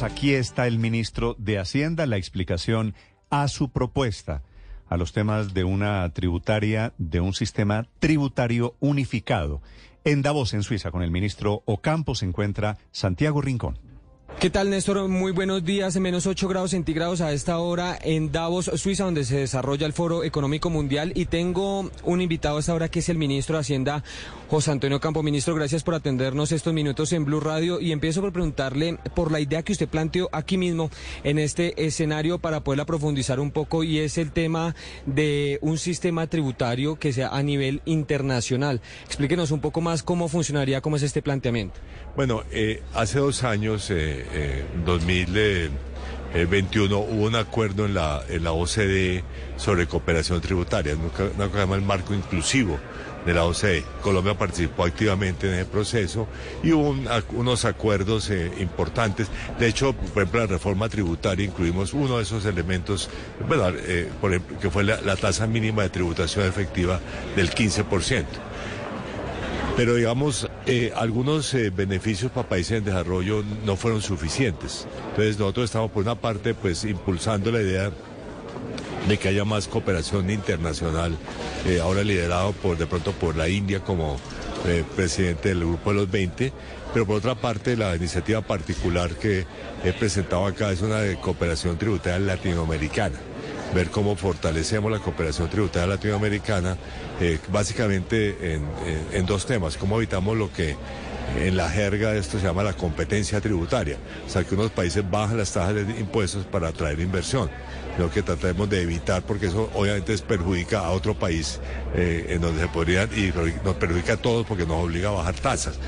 Aquí está el ministro de Hacienda, la explicación a su propuesta a los temas de una tributaria, de un sistema tributario unificado. En Davos, en Suiza, con el ministro Ocampo se encuentra Santiago Rincón. ¿Qué tal, Néstor? Muy buenos días. Menos 8 grados centígrados a esta hora en Davos, Suiza, donde se desarrolla el Foro Económico Mundial. Y tengo un invitado a esta hora que es el ministro de Hacienda, José Antonio Campo. Ministro, gracias por atendernos estos minutos en Blue Radio. Y empiezo por preguntarle por la idea que usted planteó aquí mismo en este escenario para poderla profundizar un poco. Y es el tema de un sistema tributario que sea a nivel internacional. Explíquenos un poco más cómo funcionaría, cómo es este planteamiento. Bueno, eh, hace dos años, eh, eh, 2021, hubo un acuerdo en la, en la OCDE sobre cooperación tributaria, una cosa llama el marco inclusivo de la OCDE. Colombia participó activamente en ese proceso y hubo unos acuerdos eh, importantes. De hecho, por ejemplo, la reforma tributaria incluimos uno de esos elementos, ¿verdad? Eh, que fue la tasa mínima de tributación efectiva del 15%. Pero digamos, eh, algunos eh, beneficios para países en desarrollo no fueron suficientes. Entonces nosotros estamos por una parte pues impulsando la idea de que haya más cooperación internacional, eh, ahora liderado por de pronto por la India como presidente del grupo de los 20, pero por otra parte la iniciativa particular que he presentado acá es una de cooperación tributaria latinoamericana ver cómo fortalecemos la cooperación tributaria latinoamericana, eh, básicamente en, dos temas, cómo evitamos lo que en la jerga esto se llama la competencia tributaria, o sea, que unos países bajan las tasas de impuestos para atraer inversión, lo que tratemos de evitar, porque eso obviamente perjudica a otro país eh, en donde se podrían, y nos perjudica a todos porque nos obliga a bajar tasas.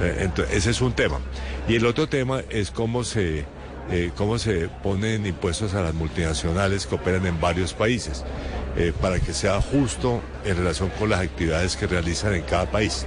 Eh, entonces, ese es un tema. Y el otro tema es cómo se eh, cómo se ponen impuestos a las multinacionales que operan en varios países, eh, para que sea justo en relación con las actividades que realizan en cada país.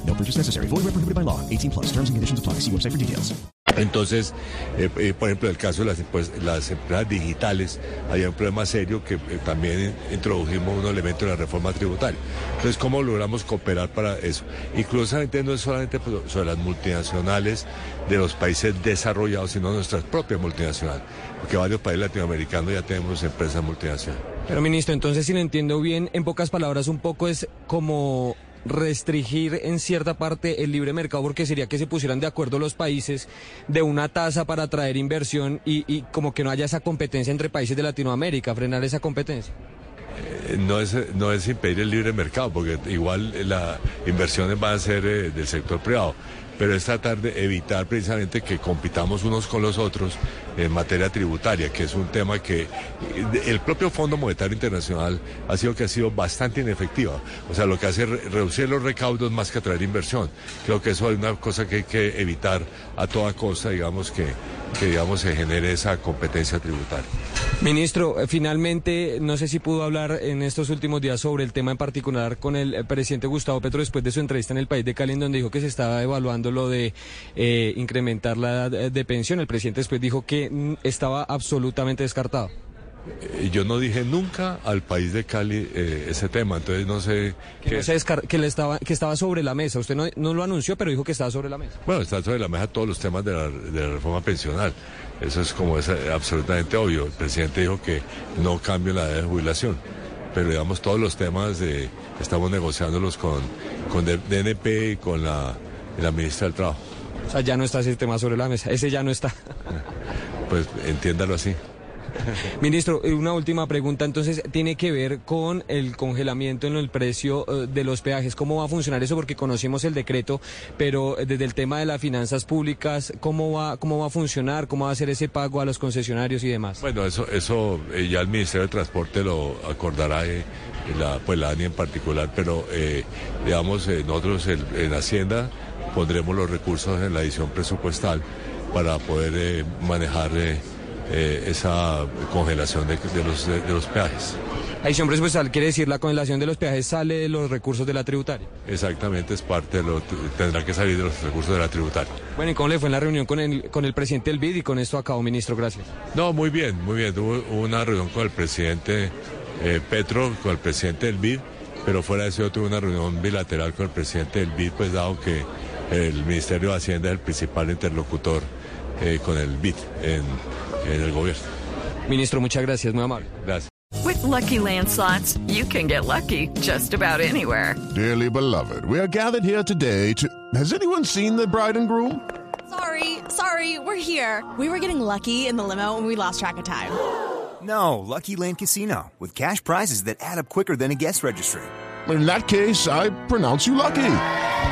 No purchase necessary. Void where prohibited by law. 18 plus. Terms and conditions apply. See website for details. Entonces, eh, eh, por ejemplo, en el caso de las, pues, las empresas digitales, había un problema serio que eh, también introdujimos un elemento de la reforma tributaria. Entonces, ¿cómo logramos cooperar para eso? Curiosamente no es solamente pues, sobre las multinacionales de los países desarrollados, sino nuestras propias multinacionales, porque varios países latinoamericanos ya tenemos empresas multinacionales. Pero ministro, entonces si lo entiendo bien, en pocas palabras un poco es como restringir en cierta parte el libre mercado porque sería que se pusieran de acuerdo los países de una tasa para atraer inversión y, y como que no haya esa competencia entre países de Latinoamérica, frenar esa competencia. No es, no es impedir el libre mercado, porque igual las inversiones van a ser eh, del sector privado, pero es tratar de evitar precisamente que compitamos unos con los otros en materia tributaria, que es un tema que eh, el propio Fondo Monetario Internacional ha sido que ha sido bastante inefectiva. O sea, lo que hace es re- reducir los recaudos más que atraer inversión. Creo que eso es una cosa que hay que evitar a toda costa, digamos, que, que digamos, se genere esa competencia tributaria. Ministro, eh, finalmente, no sé si pudo hablar en estos últimos días sobre el tema en particular con el eh, presidente Gustavo Petro después de su entrevista en el país de Cali, donde dijo que se estaba evaluando lo de eh, incrementar la edad de pensión. El presidente después dijo que mm, estaba absolutamente descartado. Eh, Yo no dije nunca al país de Cali eh, ese tema, entonces no sé Que, no se descar- que, le estaba, que estaba sobre la mesa. Usted no, no lo anunció, pero dijo que estaba sobre la mesa. Bueno, están sobre la mesa todos los temas de la, de la reforma pensional. Eso es como es eh, absolutamente obvio. El presidente dijo que no cambia la edad de jubilación. Pero digamos, todos los temas de, estamos negociándolos con, con DNP y con la, la ministra del Trabajo. O sea, ya no está ese tema sobre la mesa. Ese ya no está. Pues entiéndalo así. Ministro, eh, una última pregunta, entonces, tiene que ver con el congelamiento en el precio eh, de los peajes. ¿Cómo va a funcionar eso? Porque conocimos el decreto, pero eh, desde el tema de las finanzas públicas, ¿cómo va, cómo va a funcionar? ¿Cómo va a ser ese pago a los concesionarios y demás? Bueno, eso, eso ya el Ministerio de Transporte lo acordará, la, pues la ANI en particular, pero eh, digamos, nosotros el- en Hacienda pondremos los recursos en la edición presupuestal para poder manejar eh, esa congelación de, de los, de, de los peajes. Adición presupuestal quiere decir la congelación de los peajes sale de los recursos de la tributaria. Exactamente, es parte de lo, tendrá que salir de los recursos de la tributaria. Bueno, ¿y cómo le fue en la reunión con el, con el presidente del BID? Y con esto acabo, ministro, gracias. No, muy bien, muy bien. Hubo una reunión con el presidente eh, Petro, con el presidente del BID, pero fuera de eso yo tuve una reunión bilateral con el presidente del BID, pues dado que el Ministerio de Hacienda es el principal interlocutor eh, con el BID en, Eh, en el gobierno. Ministro, muchas gracias, muy amable. Gracias. With Lucky landslots, you can get lucky just about anywhere. Dearly beloved, we are gathered here today to. Has anyone seen the bride and groom? Sorry, sorry, we're here. We were getting lucky in the limo and we lost track of time. No, Lucky Land Casino, with cash prizes that add up quicker than a guest registry. In that case, I pronounce you lucky.